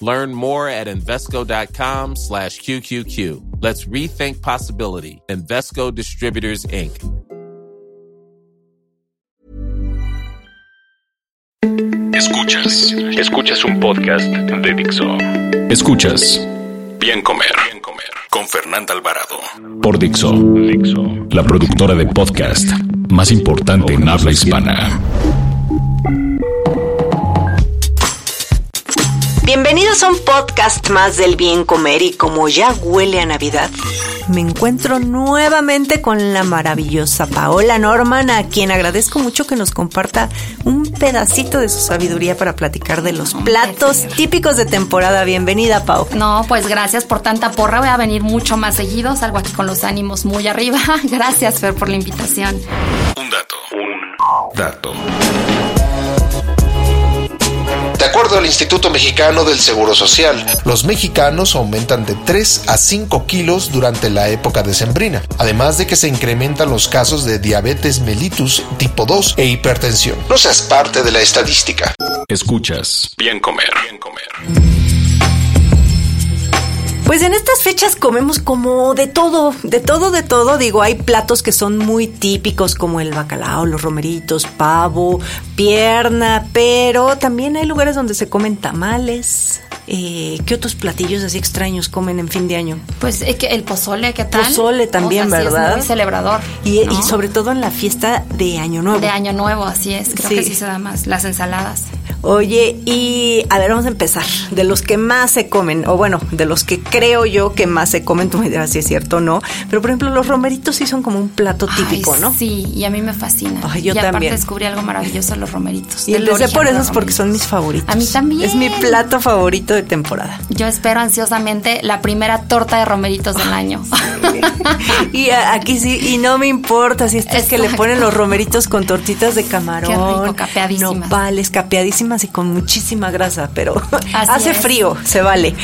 Learn more at Invesco.com slash QQQ. Let's rethink possibility. Invesco Distributors, Inc. Escuchas. Escuchas un podcast de Dixo. Escuchas. Bien comer. Bien comer. Con Fernanda Alvarado. Por Dixo. Dixo. La productora de podcast más importante en habla hispana. Bienvenidos a un podcast más del bien comer y como ya huele a Navidad, me encuentro nuevamente con la maravillosa Paola Norman, a quien agradezco mucho que nos comparta un pedacito de su sabiduría para platicar de los platos típicos de temporada. Bienvenida, Pau. No, pues gracias por tanta porra. Voy a venir mucho más seguido. Salgo aquí con los ánimos muy arriba. Gracias, Fer, por la invitación. Un dato. Un dato. De acuerdo al Instituto Mexicano del Seguro Social, los mexicanos aumentan de 3 a 5 kilos durante la época decembrina, además de que se incrementan los casos de diabetes mellitus tipo 2 e hipertensión. No seas parte de la estadística. Escuchas. Bien comer. Bien comer. Pues en estas fechas comemos como de todo, de todo, de todo. Digo, hay platos que son muy típicos como el bacalao, los romeritos, pavo, pierna, pero también hay lugares donde se comen tamales. Eh, ¿Qué otros platillos así extraños comen en fin de año? Pues es que el pozole, ¿qué tal? Pozole también, O sea, sí ¿verdad? es muy celebrador. Y, ¿no? y sobre todo en la fiesta de Año Nuevo. De Año Nuevo, así es. Creo Sí. que sí se da más. Las ensaladas. Oye, y a ver, vamos a empezar. De los que más se comen, o bueno, de los que creo yo que más se comen, tú me dirás si es cierto o no. Pero por ejemplo, los romeritos sí son como un plato típico, Ay, ¿no? Sí, y a mí me fascina. Ay, yo y aparte también. descubrí algo maravilloso los romeritos. Y empecé por de eso los es porque son mis favoritos. A mí también. Es mi plato favorito de temporada. Yo espero ansiosamente la primera torta de romeritos del año. y aquí sí, y no me importa si este es que le ponen los romeritos con tortitas de camarón. Qué rico, capeadísimas. Nopales, capeadísimas y con muchísima grasa, pero hace es. frío, se vale.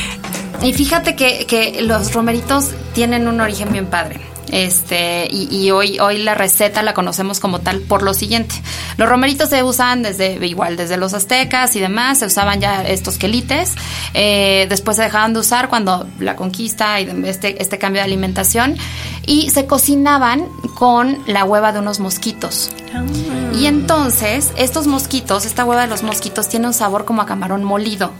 Y fíjate que, que los romeritos tienen un origen bien padre. Este, y, y hoy, hoy la receta la conocemos como tal por lo siguiente. Los romeritos se usan desde, igual, desde los aztecas y demás, se usaban ya estos quelites. Eh, después se dejaban de usar cuando la conquista y este, este cambio de alimentación. Y se cocinaban con la hueva de unos mosquitos. Y entonces, estos mosquitos, esta hueva de los mosquitos tiene un sabor como a camarón molido.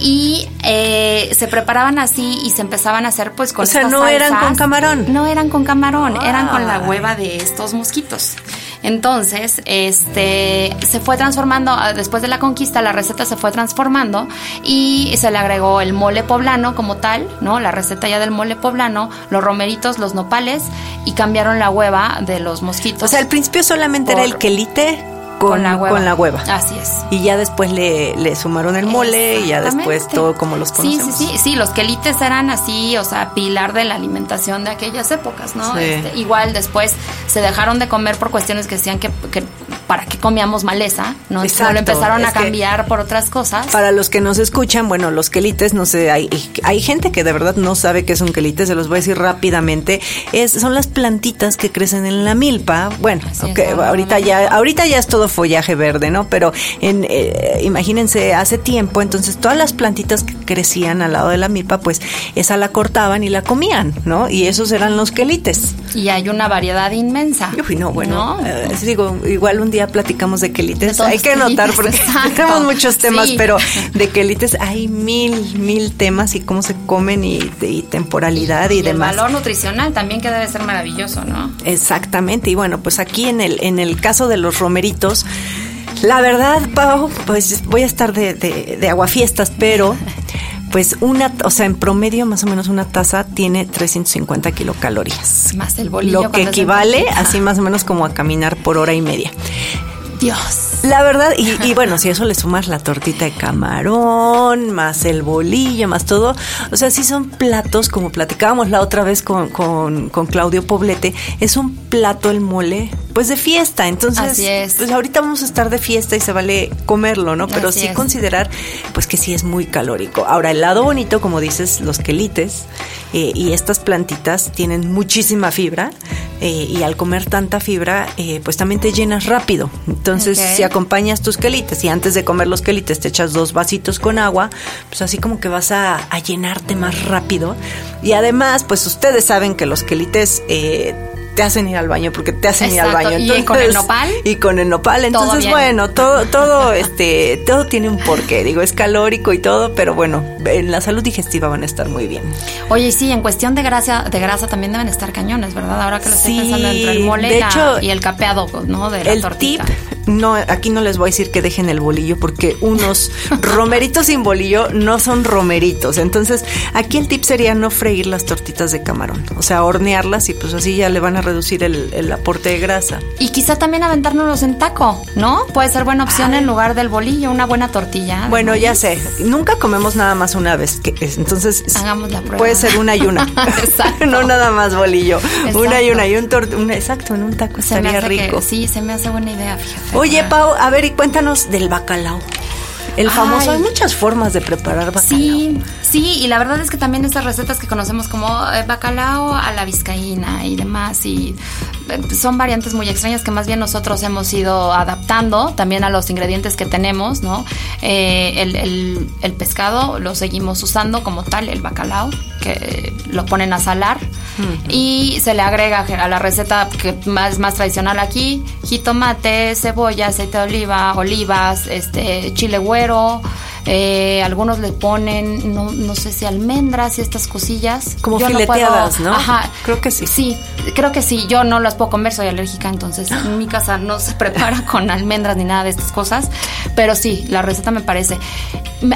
Y eh, se preparaban así y se empezaban a hacer pues con O sea, estas no eran con camarón. No eran con camarón, eran con la hueva de estos mosquitos. Entonces, este se fue transformando ah, después de la conquista, la receta se fue transformando y se le agregó el mole poblano como tal, ¿no? La receta ya del mole poblano, los romeritos, los nopales y cambiaron la hueva de los mosquitos. O sea, al principio solamente era el quelite con, con la hueva. Así es. Y ya después le, le sumaron el mole y ya después todo como los conocemos. Sí, sí, sí, sí, los quelites eran así, o sea, pilar de la alimentación de aquellas épocas, ¿no? Sí. Este, igual después se dejaron de comer por cuestiones que decían que, que para qué comíamos maleza, ¿no? Exacto, lo empezaron a cambiar por otras cosas. Para los que nos escuchan, bueno, los quelites, no sé, hay, hay gente que de verdad no sabe qué es un quelite, se los voy a decir rápidamente. Es, son las plantitas que crecen en la milpa. Bueno, ahorita ya, ahorita ya es todo follaje verde, ¿no? Pero en, eh, imagínense, hace tiempo, entonces todas las plantitas que crecían al lado de la milpa, pues esa la cortaban y la comían, ¿no? Y esos eran los quelites. Y hay una variedad inmensa. Uy, no, bueno, ¿no? eh, digo, igual un día platicamos de quelites. De Hay que los notar quelites, porque tenemos muchos temas, Sí. pero de quelites hay mil, mil temas y cómo se comen y, y temporalidad y, el demás. valor nutricional también que debe ser maravilloso, ¿no? Exactamente, y bueno, pues aquí en el, en el caso de los romeritos, la verdad, Pau, pues voy a estar de, de, de aguafiestas, pero pues una, o sea, en promedio más o menos una taza tiene 350 kilocalorías. Más el bolillo Lo que equivale así más o menos como a caminar por hora y media. Dios. La verdad, y, y bueno, si eso le sumas la tortita de camarón, más el bolillo, más todo, o sea, sí son platos, como platicábamos la otra vez con, con, con Claudio Poblete, es un plato el mole, pues de fiesta. Entonces, Así es. pues ahorita vamos a estar de fiesta y se vale comerlo, ¿no? Pero Así sí es. considerar, pues que sí es muy calórico. Ahora, el lado bonito, como dices, los quelites eh, y estas plantitas tienen muchísima fibra eh, y al comer tanta fibra, eh, pues también te llenas rápido. Entonces, si acompañas tus quelites y antes de comer los quelites te echas dos vasitos con agua, pues así como que vas a, a llenarte más rápido. Y además, pues ustedes saben que los quelites... eh, te hacen ir al baño porque te hacen ir al Exacto. baño. Y con el nopal. Y con el nopal. Entonces, bueno, todo, todo, este, todo tiene un porqué. Digo, es calórico y todo, pero bueno, en la salud digestiva van a estar muy bien. Oye, y sí, en cuestión de grasa, de grasa también deben estar cañones, ¿verdad? Ahora que lo estoy Sí, pensando entre el mole y, la- hecho, y el capeado, ¿no? De la el tortita. tip, no, aquí no les voy a decir que dejen el bolillo porque unos romeritos sin bolillo no son romeritos. Entonces, aquí el tip sería no freír las tortitas de camarón, o sea, hornearlas y pues así ya le van a reducir el, el aporte de grasa. Y quizá también aventárnoslos en taco, ¿no? Puede ser buena opción en lugar del bolillo, una buena tortilla. Bueno, ya sé, nunca comemos nada más una vez, que es- entonces es- Hagamos la prueba. puede ser una y una, Exacto. no nada más bolillo, una y una y un tor- una- exacto, en un taco Se me que- rico. sí, se me hace buena idea, fíjate. Oye. Pau, a ver, y cuéntanos del bacalao. El famoso, Ay. hay muchas formas de preparar bacalao. Sí, sí, y la verdad es que también estas recetas que conocemos como eh, bacalao a la vizcaína y demás, y son variantes muy extrañas que más bien nosotros hemos ido adaptando también a los ingredientes que tenemos, ¿no? Eh, el, el- el pescado lo seguimos usando como tal, el bacalao, que lo ponen a salar y se le agrega a la receta que más, más tradicional aquí, jitomate, cebolla, aceite de oliva, olivas, este chile güero, eh, algunos le ponen, no, no sé si almendras y estas cosillas. Como Yo fileteadas, puedo- ¿no? Ajá. Creo que sí. Sí, creo que sí. Yo no las puedo comer, soy alérgica, entonces en mi casa no se prepara con almendras ni nada de estas cosas. Pero sí, la receta me parece,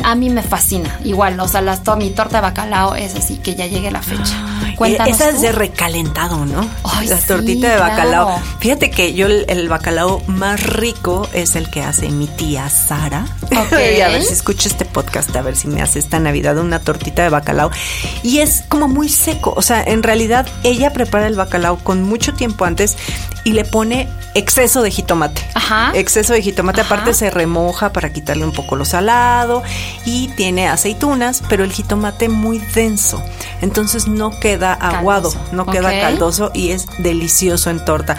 a mí me fascina. Igual, o sea, las, to- mi torta de bacalao es así, que ya llegue la fecha. Ay, Cuéntanos Esa es de recalentado, ¿no? Ay, la sí, tortita de bacalao. claro. Fíjate que yo el, el bacalao más rico es el que hace mi tía Sara. Ok. y a ver si escucho este podcast, a ver si me hace esta Navidad una tortita de bacalao. Y es como muy seco. O sea, en realidad ella prepara el bacalao con mucho tiempo antes y le pone exceso de jitomate. Ajá. Exceso de jitomate. Ajá. Aparte se remoja para quitarle un poco lo salado y tiene aceitunas, pero el jitomate muy denso. Entonces no queda aguado, Caldoso. no queda caldoso y es delicioso en torta.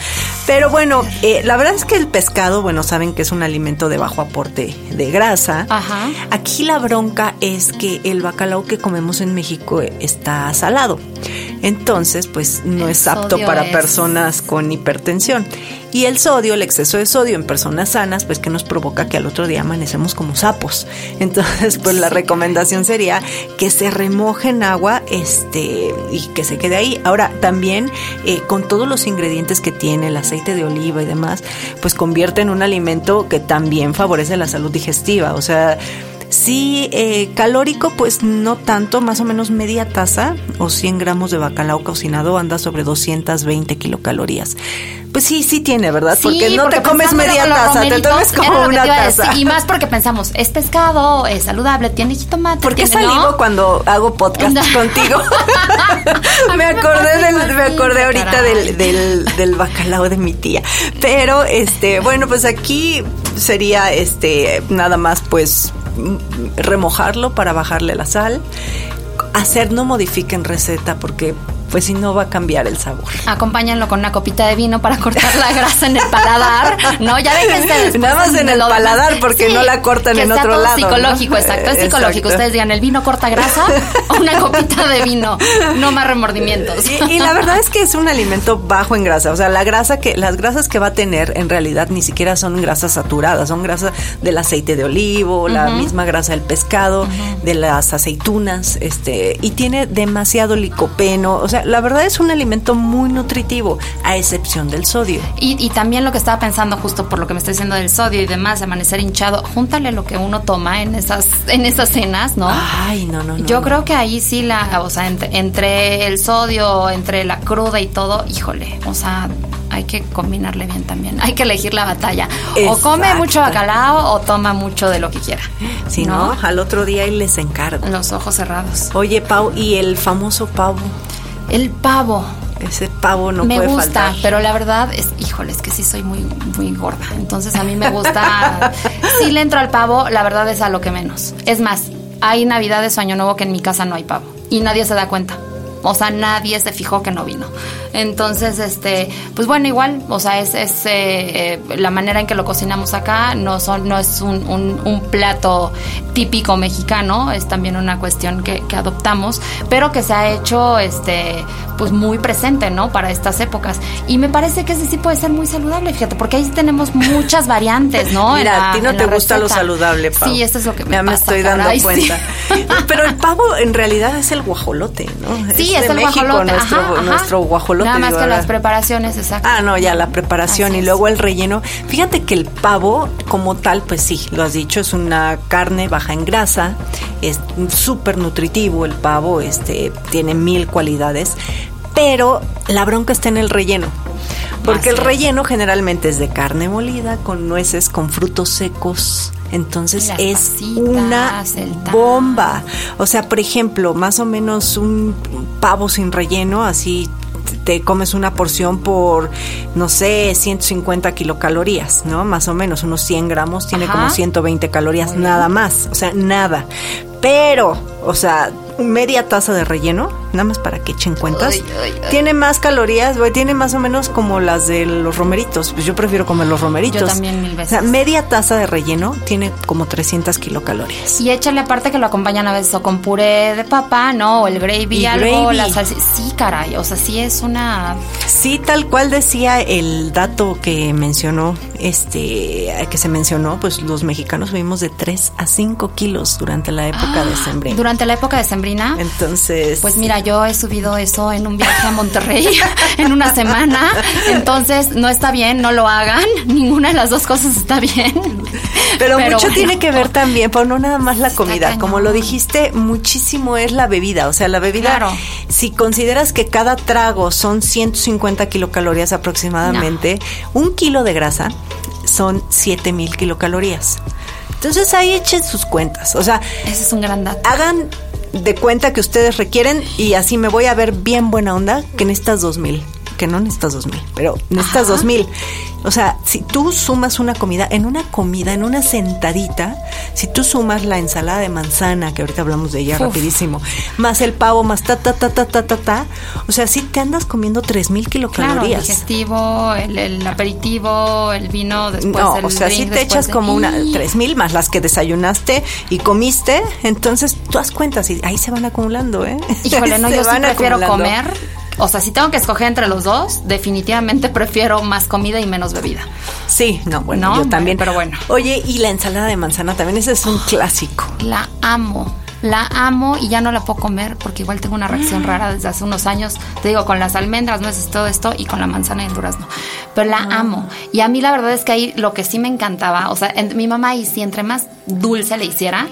Pero bueno, eh, la verdad es que el pescado, bueno, saben que es un alimento de bajo aporte de grasa. Ajá. Aquí la bronca es que el bacalao que comemos en México está salado. Entonces, pues no El es apto para es- personas con hipertensión. Y el sodio, el exceso de sodio en personas sanas, pues que nos provoca que al otro día amanecemos como sapos. Entonces, pues la recomendación sería que se remoje en agua este, y que se quede ahí. Ahora, también eh, con todos los ingredientes que tiene, el aceite de oliva y demás, pues convierte en un alimento que también favorece la salud digestiva. O sea, Sí, eh, calórico, pues no tanto, más o menos media taza o 100 gramos de bacalao cocinado anda sobre 220 kilocalorías. Pues sí, sí tiene, ¿verdad? Sí, porque no te comes media taza, te tomes como una taza. decir. Y más porque pensamos, es pescado, es saludable, tiene jitomate. ¿Por qué salivo cuando hago podcast contigo? Me me acordé pasa del, me acordé ahorita caray. del, del, del bacalao de mi tía. Pero este, bueno, pues aquí sería este nada más pues remojarlo para bajarle la sal. Hacer no modifiquen receta porque pues si no va a cambiar el sabor. Acompáñenlo con una copita de vino para cortar la grasa en el paladar, ¿no? Ya déjense después Nada más en de el paladar, porque no la cortan que en otro todo lado, ¿no? psicológico, exacto, es psicológico. Exacto. Ustedes digan, el vino corta grasa, una copita de vino, no más remordimientos. Y, y la verdad es que es un alimento bajo en grasa. O sea, la grasa que, las grasas que va a tener en realidad ni siquiera son grasas saturadas, son grasas del aceite de olivo, la misma grasa del pescado, de las aceitunas, este, y tiene demasiado licopeno. O sea, la verdad es un alimento muy nutritivo, a excepción del sodio. Y, y también lo que estaba pensando justo por lo que me estoy diciendo del sodio y demás, amanecer hinchado, júntale lo que uno toma en esas, en esas cenas, ¿no? Ay, no, no, no. Yo no. creo que ahí sí la, o sea, entre, entre el sodio, entre la cruda y todo, híjole, o sea, hay que combinarle bien también. Hay que elegir la batalla. O come mucho bacalao o toma mucho de lo que quiera. Si no, al otro día y les encargo. Los ojos cerrados. Oye, Pau, y el famoso pavo, El pavo. ese pavo no me puede gusta, faltar. pero la verdad es, híjole, es que sí soy muy, muy gorda. Entonces a mí me gusta. si le entro al pavo, la verdad es a lo que menos. Es más, hay navidades o año nuevo que en mi casa no hay pavo y nadie se da cuenta. O sea, nadie se fijó que no vino. Entonces, este, pues bueno, igual, o sea, es, es eh, eh, la manera en que lo cocinamos acá, no son, no es un, un- un plato típico mexicano, es también una cuestión que, que adoptamos, pero que se ha hecho este, pues muy presente, ¿no? Para estas épocas. Y me parece que ese sí puede ser muy saludable, fíjate, porque ahí tenemos muchas variantes, ¿no? Mira, la- a ti no te gusta lo saludable, Pau. Sí, esto es lo que me Ya me estoy dando caray, sí. cuenta. Pero el pavo en realidad es el guajolote, ¿no? Sí, es, de el México, guajolote. Nuestro, ajá, ajá. nuestro guajolote. Nada más digo, que las preparaciones, exacto. Ah, no, ya la preparación Así y luego el relleno. Fíjate que el pavo, como tal, pues sí, lo has dicho, es una carne baja en grasa, es súper nutritivo el pavo, este, tiene mil cualidades, pero la bronca está en el relleno. Porque el es. relleno generalmente es de carne molida, con nueces, con frutos secos. Entonces las es pasitas, una bomba. O sea, por ejemplo, más o menos un pavo sin relleno, así te comes una porción por, no sé, 150 kilocalorías, ¿no? Más o menos, unos 100 gramos, tiene Ajá. como 120 calorías, nada más, o sea, nada. Pero, o sea, media taza de relleno, nada más para que echen cuentas, Ay, ay, ay. tiene más calorías, güey, tiene más o menos como las de los romeritos. Pues yo prefiero comer los romeritos. Yo también mil O sea, veces. media taza de relleno tiene como 300 kilocalorías. Y échale aparte que lo acompañan a veces o con puré de papa, ¿no? O el gravy, Y algo, gravy. la salsa. Sí, caray, o sea, sí es una... Sí, tal cual decía el dato que mencionó, este, que se mencionó, pues los mexicanos vivimos de 3 a 5 kilos durante la época de sembrina. Durante la época de sembrina, Entonces, pues mira, yo he subido eso en un viaje a Monterrey en una semana, entonces no está bien, no lo hagan, ninguna de las dos cosas está bien. Pero, mucho bueno. tiene que ver también, pero no nada más la comida. Como lo dijiste, muchísimo es la bebida. O sea, la bebida, Claro. si consideras que cada trago son 150 kilocalorías aproximadamente, un kilo de grasa son 7000 kilocalorías. Entonces ahí echen sus cuentas. O sea, Ese es un gran dato. hagan de cuenta que ustedes requieren y así me voy a ver bien buena onda que necesitas 2000. Que no necesitas 2000, pero necesitas Ajá. 2000. O sea, si tú sumas una comida, en una comida, en una sentadita, si tú sumas la ensalada de manzana, que ahorita hablamos de ella Uf. rapidísimo, más el pavo, más ta, ta, ta, ta, ta, ta, ta, o sea, sí te andas comiendo 3000 Claro, el kilocalorías. digestivo, el, el aperitivo, el vino, después no, el o sea, si te echas de- como una tres mil más las que desayunaste y comiste, entonces tú das cuentas y ahí se van acumulando, ¿eh? Híjole, no, Se yo sí prefiero acumulando. comer. O sea, si tengo que escoger entre los dos, definitivamente prefiero más comida y menos bebida. Sí, no, bueno, No, yo también. pero bueno. Oye, y la ensalada de manzana también, ese es un clásico. La amo. La amo y ya no la puedo comer porque igual tengo una reacción rara desde hace unos años. Te digo, con las almendras, nueces, todo esto y con la manzana y el durazno. Pero la amo. Y a mí la verdad es que ahí lo que sí me encantaba, o sea, en- mi mamá y si entre más dulce le hiciera,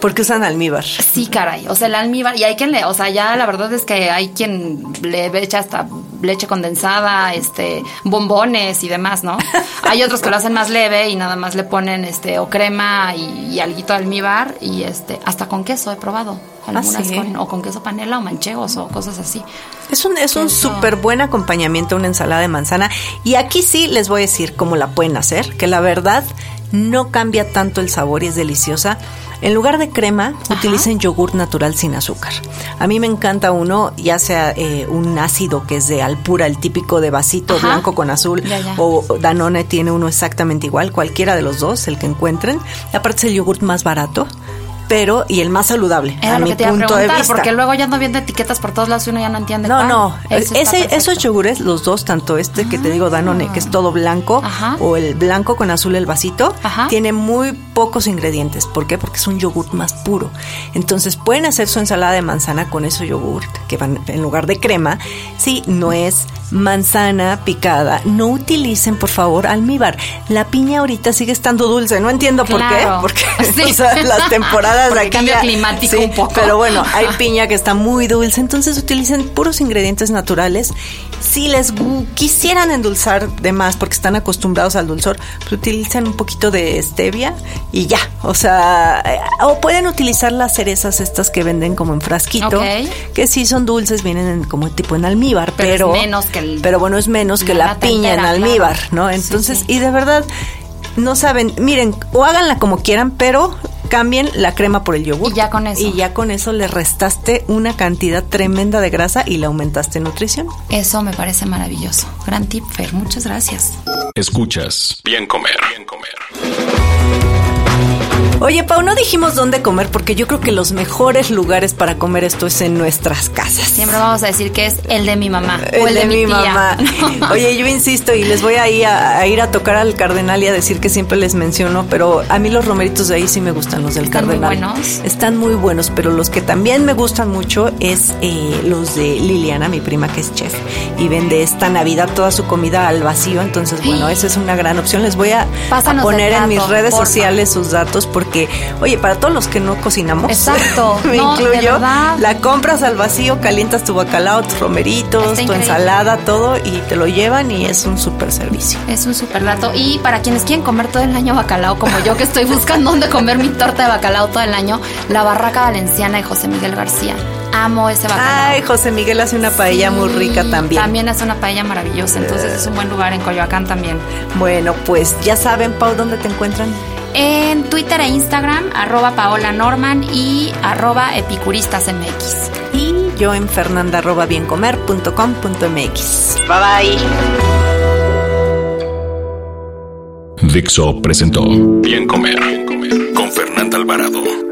Porque usan almíbar. Sí, caray. O sea, el almíbar. Y hay quien le. O sea, ya la verdad es que hay quien le echa hasta leche condensada, este, bombones y demás, ¿no? hay otros que lo hacen más leve y nada más le ponen este, o crema y, y alguito de almíbar y este, hasta con queso he probado. Algunas ¿Ah, sí? con, o con queso panela o manchegos o cosas así. Es un, es un súper buen acompañamiento, una ensalada de manzana. Y aquí sí les voy a decir cómo la pueden hacer, que la verdad no cambia tanto el sabor y es deliciosa. En lugar de crema, utilicen yogur natural sin azúcar. A mí me encanta uno, ya sea eh, un ácido que es de Alpura, el típico de vasito Ajá. blanco con azul, Ya, ya. o Danone tiene uno exactamente igual, cualquiera de los dos, el que encuentren. Y aparte es el yogurt más barato. Pero y el más saludable. Era a lo mi que te iba a punto de preguntar, vista. porque luego ya no viendo etiquetas por todos lados y uno ya no entiende. No, cuál. no, Eso ese, esos yogures, los dos, tanto este que te digo Danone, que es todo blanco, Ajá. o el blanco con azul el vasito, Ajá. tiene muy pocos ingredientes. ¿Por qué? Porque es un yogurt más puro. Entonces pueden hacer su ensalada de manzana con ese yogurt, que van en lugar de crema, sí, nuez, manzana picada. No utilicen, por favor, almíbar. La piña ahorita sigue estando dulce. No entiendo por qué, porque Sí. o sea, las temporadas Porque aquí cambio ya- climático sí, un poco. Pero bueno, hay piña que está muy dulce, entonces utilicen puros ingredientes naturales. Si les quisieran endulzar de más porque están acostumbrados al dulzor, pues utilicen un poquito de stevia y ya. O sea, eh, o pueden utilizar las cerezas estas que venden como en frasquito, Ok. que sí son dulces, vienen en- como tipo en almíbar, Pero pero, es menos que el- pero bueno, es menos que la piña en almíbar. ¿no? Sí, Entonces, sí. y de verdad no saben, miren, o háganla como quieran, pero cambien la crema por el yogur. Y ya con eso. Y ya con eso le restaste una cantidad tremenda de grasa y le aumentaste nutrición. Eso me parece maravilloso. Gran tip, Fer. Muchas gracias. Escuchas Bien Comer. Bien Comer. Oye, Pau, no dijimos dónde comer porque yo creo que los mejores lugares para comer esto es en nuestras casas. Siempre vamos a decir que es el de mi mamá El o el de, mi, tía. mamá. Oye, yo insisto y les voy a ir a, a ir a tocar al Cardenal y a decir que siempre les menciono, pero a mí los romeritos de ahí sí me gustan, los del Están muy Cardenal. buenos. Están muy buenos, pero los que también me gustan mucho es eh, los de Liliana, mi prima que es chef, y vende esta Navidad toda su comida al vacío, entonces bueno, esa es una gran opción. Les voy a, a poner en mis redes sociales sus datos porque, oye, para todos los que no cocinamos, Exacto. me No, incluyo, la compras al vacío, calientas tu bacalao, tus romeritos, Está tu increíble. ensalada, todo y te lo llevan y es un super servicio. Es un super dato. Y para quienes quieren comer todo el año bacalao, como yo que estoy buscando dónde comer mi torta de bacalao todo el año, la Barraca Valenciana de José Miguel García. Amo ese bacalao. Ay, José Miguel hace una paella muy rica también. También hace una paella maravillosa, entonces es un buen lugar en Coyoacán también. Bueno, pues ya saben, Pau, ¿dónde te encuentran? En Twitter e Instagram, arroba Paola Norman y arroba epicuristasmx. Y yo en fernanda.biencomer.com.mx. Bye bye. Dixo presentó Bien Comer. Bien Comer con Fernanda Alvarado.